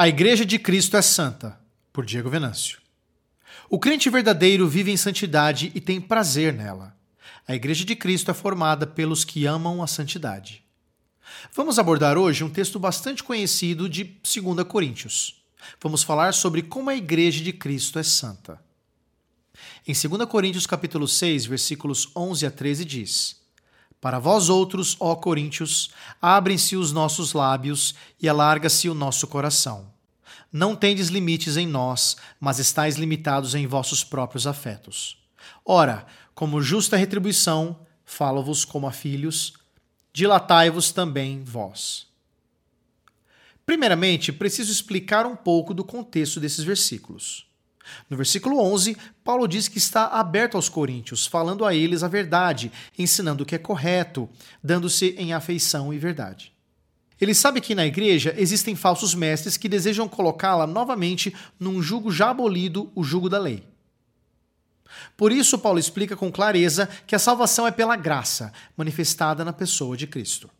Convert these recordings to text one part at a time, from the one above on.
A Igreja de Cristo é Santa, por Diego Venâncio. O crente verdadeiro vive em santidade e tem prazer nela. A Igreja de Cristo é formada pelos que amam a santidade. Vamos abordar hoje um texto bastante conhecido de 2 Coríntios. Vamos falar sobre como a Igreja de Cristo é santa. Em 2 Coríntios capítulo 6, versículos 11 a 13 diz: para vós outros, ó Coríntios, abrem-se os nossos lábios e alarga-se o nosso coração. Não tendes limites em nós, mas estáis limitados em vossos próprios afetos. Ora, como justa retribuição, falo-vos como a filhos, dilatai-vos também vós. Primeiramente, preciso explicar um pouco do contexto desses versículos. No versículo 11, Paulo diz que está aberto aos coríntios, falando a eles a verdade, ensinando o que é correto, dando-se em afeição e verdade. Ele sabe que na igreja existem falsos mestres que desejam colocá-la novamente num jugo já abolido, o jugo da lei. Por isso, Paulo explica com clareza que a salvação é pela graça, manifestada na pessoa de Cristo.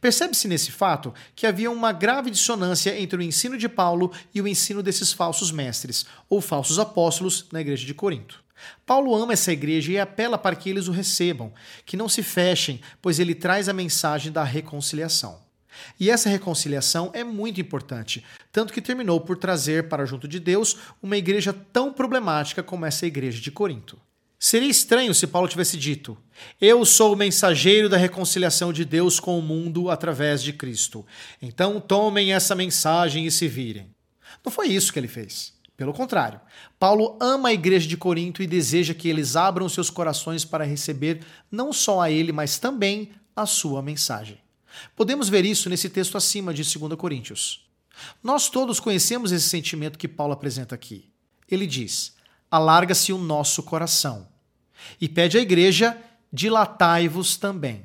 Percebe-se nesse fato que havia uma grave dissonância entre o ensino de Paulo e o ensino desses falsos mestres, ou falsos apóstolos, na igreja de Corinto. Paulo ama essa igreja e apela para que eles o recebam, que não se fechem, pois ele traz a mensagem da reconciliação. E essa reconciliação é muito importante, tanto que terminou por trazer para junto de Deus uma igreja tão problemática como essa igreja de Corinto. Seria estranho se Paulo tivesse dito: Eu sou o mensageiro da reconciliação de Deus com o mundo através de Cristo. Então tomem essa mensagem e se virem. Não foi isso que ele fez. Pelo contrário, Paulo ama a igreja de Corinto e deseja que eles abram seus corações para receber não só a ele, mas também a sua mensagem. Podemos ver isso nesse texto acima de 2 Coríntios. Nós todos conhecemos esse sentimento que Paulo apresenta aqui. Ele diz: alarga-se o nosso coração. E pede à igreja: dilatai-vos também.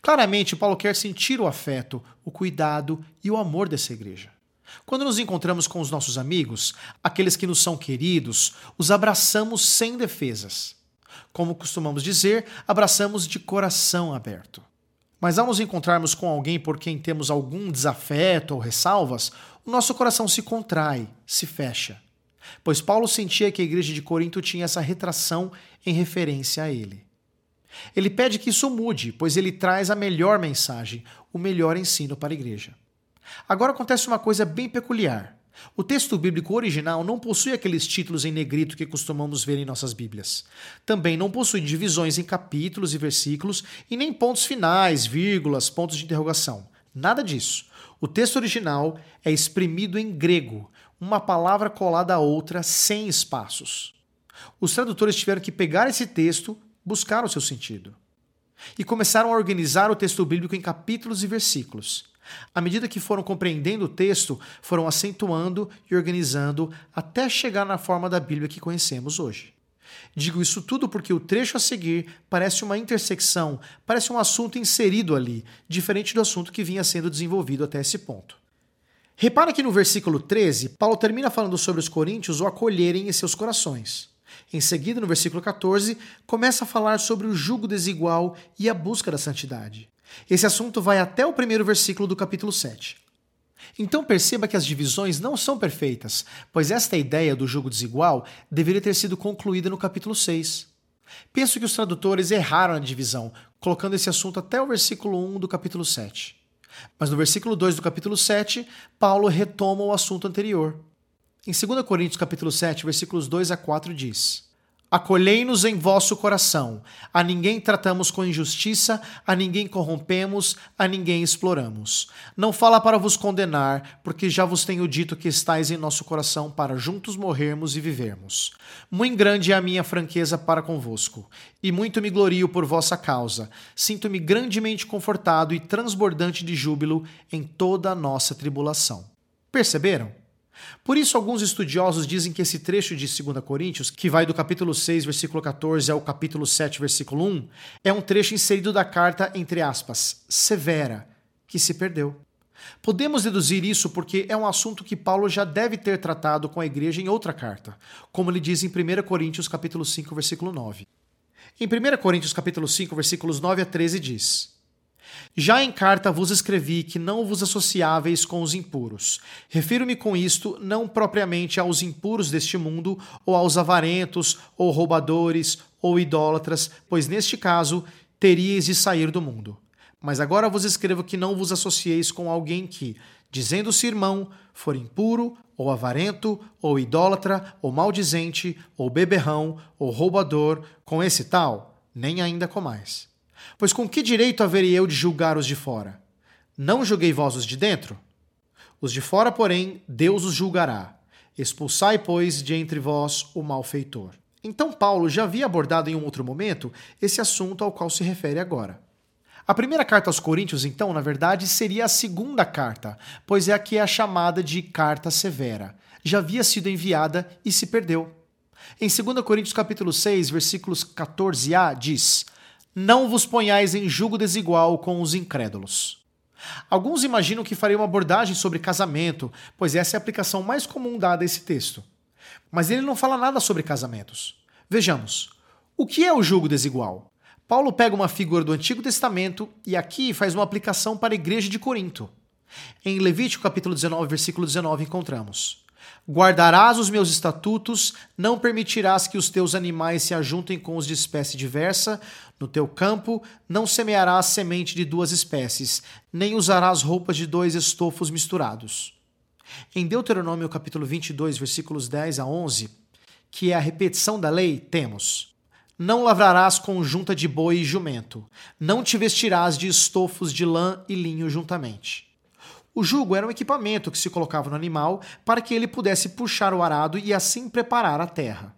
Claramente, Paulo quer sentir o afeto, o cuidado e o amor dessa igreja. Quando nos encontramos com os nossos amigos, aqueles que nos são queridos, os abraçamos sem defesas. Como costumamos dizer, abraçamos de coração aberto. Mas ao nos encontrarmos com alguém por quem temos algum desafeto ou ressalvas, o nosso coração se contrai, se fecha pois Paulo sentia que a igreja de Corinto tinha essa retração em referência a ele. Ele pede que isso mude, pois ele traz a melhor mensagem, o melhor ensino para a igreja. Agora acontece uma coisa bem peculiar. O texto bíblico original não possui aqueles títulos em negrito que costumamos ver em nossas Bíblias. Também não possui divisões em capítulos e versículos e nem pontos finais, vírgulas, pontos de interrogação. Nada disso. O texto original é exprimido em grego, uma palavra colada a outra sem espaços. Os tradutores tiveram que pegar esse texto, buscar o seu sentido. E começaram a organizar o texto bíblico em capítulos e versículos. À medida que foram compreendendo o texto, foram acentuando e organizando até chegar na forma da Bíblia que conhecemos hoje. Digo isso tudo porque o trecho a seguir parece uma intersecção, parece um assunto inserido ali, diferente do assunto que vinha sendo desenvolvido até esse ponto. Repara que no versículo 13, Paulo termina falando sobre os coríntios o acolherem em seus corações. Em seguida, no versículo 14, começa a falar sobre o jugo desigual e a busca da santidade. Esse assunto vai até o primeiro versículo do capítulo 7. Então perceba que as divisões não são perfeitas, pois esta ideia do jugo desigual deveria ter sido concluída no capítulo 6. Penso que os tradutores erraram na divisão, colocando esse assunto até o versículo 1 do capítulo 7. Mas no versículo 2 do capítulo 7, Paulo retoma o assunto anterior. Em 2 Coríntios capítulo 7, versículos 2 a 4 diz: Acolhei-nos em vosso coração. A ninguém tratamos com injustiça, a ninguém corrompemos, a ninguém exploramos. Não fala para vos condenar, porque já vos tenho dito que estáis em nosso coração para juntos morrermos e vivermos. Muito grande é a minha franqueza para convosco, e muito me glorio por vossa causa. Sinto-me grandemente confortado e transbordante de júbilo em toda a nossa tribulação. Perceberam? Por isso, alguns estudiosos dizem que esse trecho de 2 Coríntios, que vai do capítulo 6, versículo 14 ao capítulo 7, versículo 1, é um trecho inserido da carta, entre aspas, severa, que se perdeu. Podemos deduzir isso porque é um assunto que Paulo já deve ter tratado com a igreja em outra carta, como ele diz em 1 Coríntios capítulo 5, versículo 9. Em 1 Coríntios capítulo 5, versículos 9 a 13 diz: Já em carta vos escrevi que não vos associáveis com os impuros. Refiro-me com isto não propriamente aos impuros deste mundo, ou aos avarentos, ou roubadores, ou idólatras, pois neste caso teríeis de sair do mundo. Mas agora vos escrevo que não vos associeis com alguém que, dizendo-se irmão, for impuro, ou avarento, ou idólatra, ou maldizente, ou beberrão, ou roubador, com esse tal, nem ainda comais. Pois com que direito haveria eu de julgar os de fora? Não julguei vós os de dentro? Os de fora, porém, Deus os julgará. Expulsai, pois, de entre vós o malfeitor. Então, Paulo já havia abordado em um outro momento esse assunto ao qual se refere agora. A primeira carta aos Coríntios, então, na verdade, seria a segunda carta, pois é a que é a chamada de carta severa. Já havia sido enviada e se perdeu. Em 2 Coríntios capítulo 6, versículos 14a, diz: Não vos ponhais em julgo desigual com os incrédulos. Alguns imaginam que farei uma abordagem sobre casamento, pois essa é a aplicação mais comum dada a esse texto. Mas ele não fala nada sobre casamentos. Vejamos. O que é o julgo desigual? Paulo pega uma figura do Antigo Testamento e aqui faz uma aplicação para a igreja de Corinto. Em Levítico capítulo 19, versículo 19 encontramos: Guardarás os meus estatutos, não permitirás que os teus animais se ajuntem com os de espécie diversa, no teu campo não semearás semente de duas espécies, nem usarás roupas de dois estofos misturados. Em Deuteronômio capítulo 22, versículos 10 a 11, que é a repetição da lei, temos: não lavrarás conjunta de boi e jumento, não te vestirás de estofos de lã e linho juntamente. O jugo era um equipamento que se colocava no animal para que ele pudesse puxar o arado e assim preparar a terra.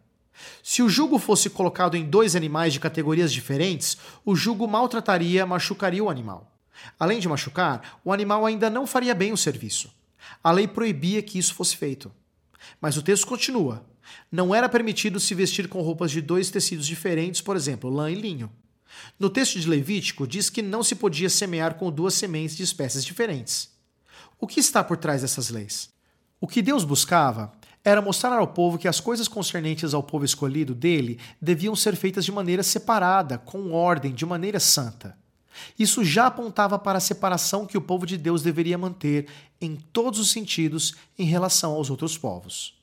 Se o jugo fosse colocado em dois animais de categorias diferentes, o jugo maltrataria, machucaria o animal. Além de machucar, o animal ainda não faria bem o serviço. A lei proibia que isso fosse feito. Mas o texto continua: não era permitido se vestir com roupas de dois tecidos diferentes, por exemplo, lã e linho. No texto de Levítico, diz que não se podia semear com duas sementes de espécies diferentes. O que está por trás dessas leis? O que Deus buscava era mostrar ao povo que as coisas concernentes ao povo escolhido dele deviam ser feitas de maneira separada, com ordem, de maneira santa. Isso já apontava para a separação que o povo de Deus deveria manter em todos os sentidos em relação aos outros povos.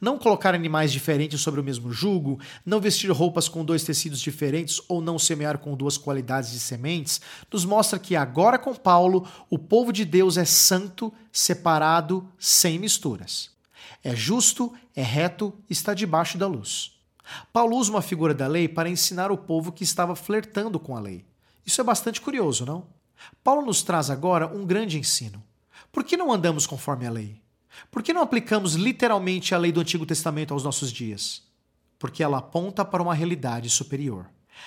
Não colocar animais diferentes sobre o mesmo jugo, não vestir roupas com dois tecidos diferentes ou não semear com duas qualidades de sementes, nos mostra que agora com Paulo, o povo de Deus é santo, separado, sem misturas. É justo, é reto, está debaixo da luz. Paulo usa uma figura da lei para ensinar o povo que estava flertando com a lei. Isso é bastante curioso, não? Paulo nos traz agora um grande ensino. Por que não andamos conforme a lei? Por que não aplicamos literalmente a lei do Antigo Testamento aos nossos dias? Porque ela aponta para uma realidade superior.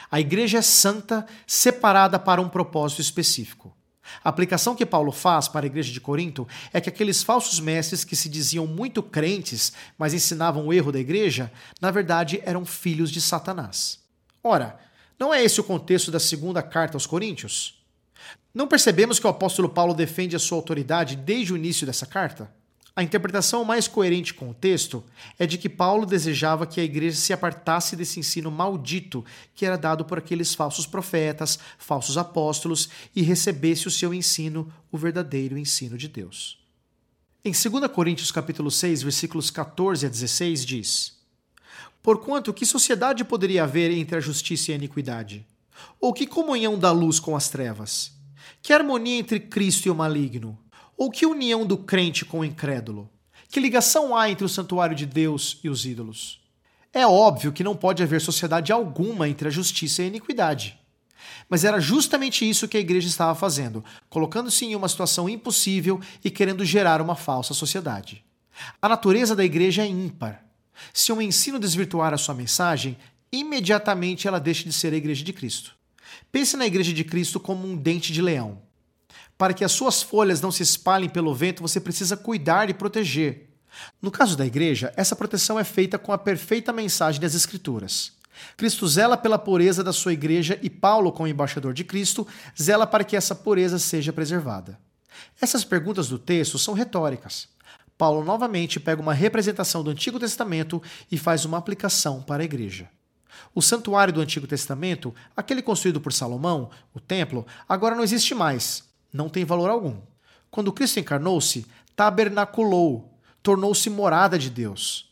A igreja é santa, separada para um propósito específico. A aplicação que Paulo faz para a igreja de Corinto é que aqueles falsos mestres que se diziam muito crentes, mas ensinavam o erro da igreja, na verdade eram filhos de Satanás. Ora, não é esse o contexto da segunda carta aos Coríntios? Não percebemos que o apóstolo Paulo defende a sua autoridade desde o início dessa carta? A interpretação mais coerente com o texto é de que Paulo desejava que a igreja se apartasse desse ensino maldito que era dado por aqueles falsos profetas, falsos apóstolos e recebesse o seu ensino, o verdadeiro ensino de Deus. Em 2 Coríntios capítulo 6, versículos 14 a 16 diz: Porquanto que sociedade poderia haver entre a justiça e a iniquidade? Ou que comunhão da luz com as trevas? Que harmonia entre Cristo e o maligno? Ou que união do crente com o incrédulo? Que ligação há entre o santuário de Deus e os ídolos? É óbvio que não pode haver sociedade alguma entre a justiça e a iniquidade. Mas era justamente isso que a igreja estava fazendo, colocando-se em uma situação impossível e querendo gerar uma falsa sociedade. A natureza da igreja é ímpar. Se um ensino desvirtuar a sua mensagem, imediatamente ela deixa de ser a igreja de Cristo. Pense na igreja de Cristo como um dente de leão. Para que as suas folhas não se espalhem pelo vento, você precisa cuidar e proteger. No caso da igreja, essa proteção é feita com a perfeita mensagem das Escrituras. Cristo zela pela pureza da sua igreja e Paulo, como embaixador de Cristo, zela para que essa pureza seja preservada. Essas perguntas do texto são retóricas. Paulo novamente pega uma representação do Antigo Testamento e faz uma aplicação para a igreja. O santuário do Antigo Testamento, aquele construído por Salomão, o templo, agora não existe mais, não tem valor algum. Quando Cristo encarnou-se, tabernaculou, tornou-se morada de Deus.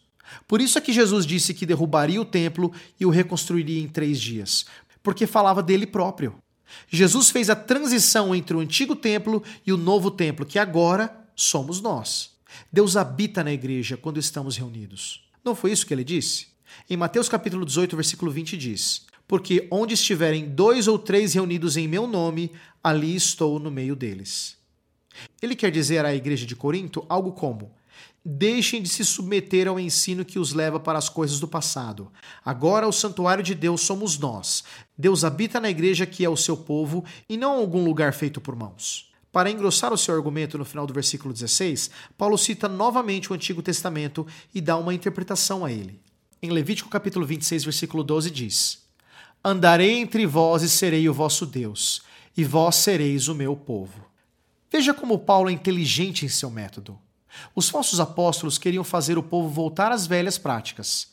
Por isso é que Jesus disse que derrubaria o templo e o reconstruiria em três dias, porque falava dele próprio. Jesus fez a transição entre o antigo templo e o novo templo, que agora somos nós. Deus habita na igreja quando estamos reunidos. Não foi isso que ele disse? Em Mateus capítulo 18, versículo 20 diz: Porque onde estiverem dois ou três reunidos em meu nome, ali estou no meio deles. Ele quer dizer à igreja de Corinto algo como: Deixem de se submeter ao ensino que os leva para as coisas do passado. Agora o santuário de Deus somos nós. Deus habita na igreja que é o seu povo e não algum lugar feito por mãos. Para engrossar o seu argumento no final do versículo 16, Paulo cita novamente o Antigo Testamento e dá uma interpretação a ele. Em Levítico capítulo 26, versículo 12 diz: Andarei entre vós e serei o vosso Deus, e vós sereis o meu povo. Veja como Paulo é inteligente em seu método. Os falsos apóstolos queriam fazer o povo voltar às velhas práticas.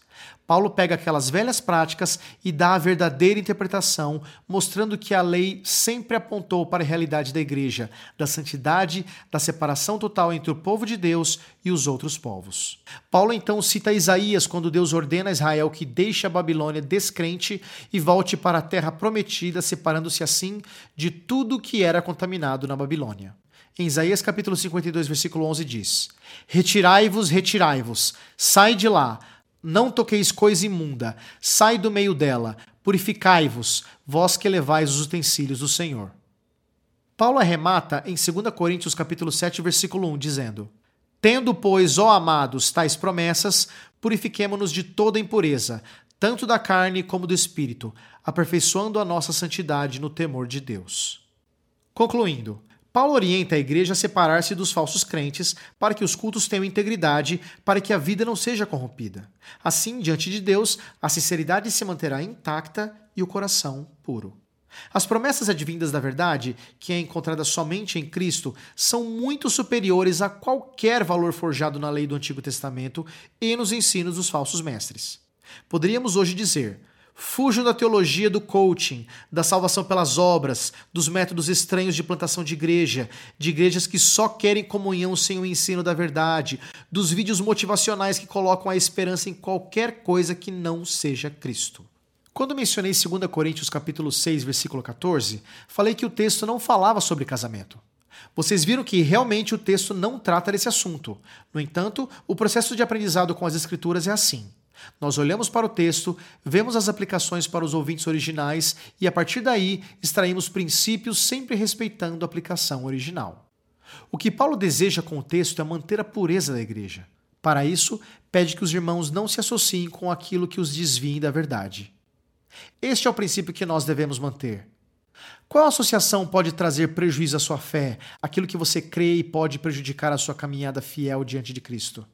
Paulo pega aquelas velhas práticas e dá a verdadeira interpretação, mostrando que a lei sempre apontou para a realidade da igreja, da santidade, da separação total entre o povo de Deus e os outros povos. Paulo então cita Isaías quando Deus ordena a Israel que deixe a Babilônia descrente e volte para a terra prometida, separando-se assim de tudo que era contaminado na Babilônia. Em Isaías capítulo 52, versículo 11 diz: Retirai-vos, retirai-vos, sai de lá, não toqueis coisa imunda, sai do meio dela, purificai-vos, vós que levais os utensílios do Senhor. Paulo arremata em 2 Coríntios capítulo 7, versículo 1, dizendo: Tendo, pois, ó amados, tais promessas, purifiquemo-nos de toda impureza, tanto da carne como do espírito, aperfeiçoando a nossa santidade no temor de Deus. Concluindo, Paulo orienta a igreja a separar-se dos falsos crentes para que os cultos tenham integridade, para que a vida não seja corrompida. Assim, diante de Deus, a sinceridade se manterá intacta e o coração puro. As promessas advindas da verdade, que é encontrada somente em Cristo, são muito superiores a qualquer valor forjado na lei do Antigo Testamento e nos ensinos dos falsos mestres. Poderíamos hoje dizer: Fujam da teologia do coaching, da salvação pelas obras, dos métodos estranhos de plantação de igreja, de igrejas que só querem comunhão sem o ensino da verdade, dos vídeos motivacionais que colocam a esperança em qualquer coisa que não seja Cristo. Quando mencionei 2 Coríntios capítulo 6, versículo 14, falei que o texto não falava sobre casamento. Vocês viram que realmente o texto não trata desse assunto. No entanto, o processo de aprendizado com as escrituras é assim. Nós olhamos para o texto, vemos as aplicações para os ouvintes originais e, a partir daí, extraímos princípios sempre respeitando a aplicação original. O que Paulo deseja com o texto é manter a pureza da igreja. Para isso, pede que os irmãos não se associem com aquilo que os desvie da verdade. Este é o princípio que nós devemos manter. Qual associação pode trazer prejuízo à sua fé, aquilo que você crê e pode prejudicar a sua caminhada fiel diante de Cristo?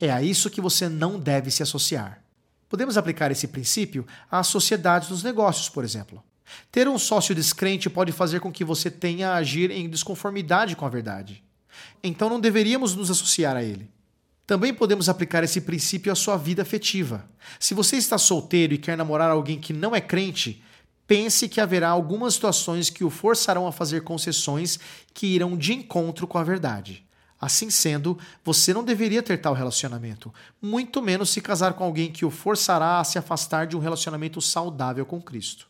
É a isso que você não deve se associar. Podemos aplicar esse princípio às sociedades dos negócios, por exemplo. Ter um sócio descrente pode fazer com que você tenha a agir em desconformidade com a verdade. Então não deveríamos nos associar a ele. Também podemos aplicar esse princípio à sua vida afetiva. Se você está solteiro e quer namorar alguém que não é crente, pense que haverá algumas situações que o forçarão a fazer concessões que irão de encontro com a verdade. Assim sendo, você não deveria ter tal relacionamento, muito menos se casar com alguém que o forçará a se afastar de um relacionamento saudável com Cristo.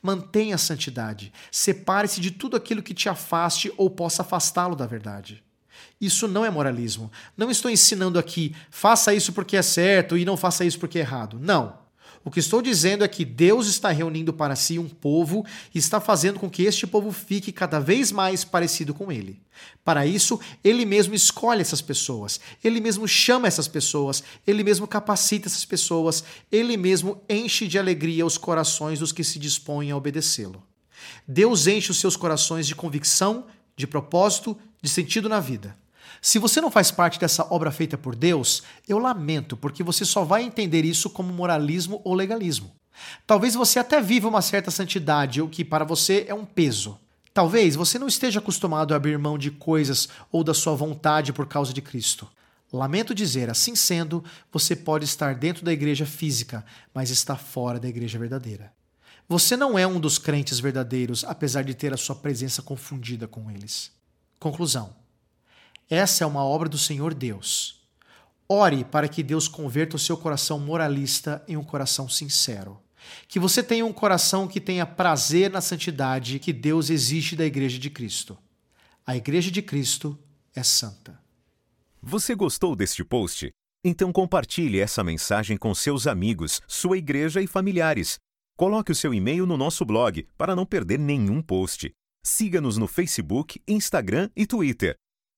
Mantenha a santidade, separe-se de tudo aquilo que te afaste ou possa afastá-lo da verdade. Isso não é moralismo. Não estou ensinando aqui, faça isso porque é certo e não faça isso porque é errado. Não. O que estou dizendo é que Deus está reunindo para si um povo e está fazendo com que este povo fique cada vez mais parecido com ele. Para isso, ele mesmo escolhe essas pessoas, ele mesmo chama essas pessoas, ele mesmo capacita essas pessoas, ele mesmo enche de alegria os corações dos que se dispõem a obedecê-lo. Deus enche os seus corações de convicção, de propósito, de sentido na vida. Se você não faz parte dessa obra feita por Deus, eu lamento, porque você só vai entender isso como moralismo ou legalismo. Talvez você até viva uma certa santidade, o que para você é um peso. Talvez você não esteja acostumado a abrir mão de coisas ou da sua vontade por causa de Cristo. Lamento dizer, assim sendo, você pode estar dentro da igreja física, mas está fora da igreja verdadeira. Você não é um dos crentes verdadeiros, apesar de ter a sua presença confundida com eles. Conclusão: essa é uma obra do Senhor Deus. Ore para que Deus converta o seu coração moralista em um coração sincero. Que você tenha um coração que tenha prazer na santidade que Deus exige da Igreja de Cristo. A Igreja de Cristo é santa. Você gostou deste post? Então compartilhe essa mensagem com seus amigos, sua igreja e familiares. Coloque o seu e-mail no nosso blog para não perder nenhum post. Siga-nos no Facebook, Instagram e Twitter.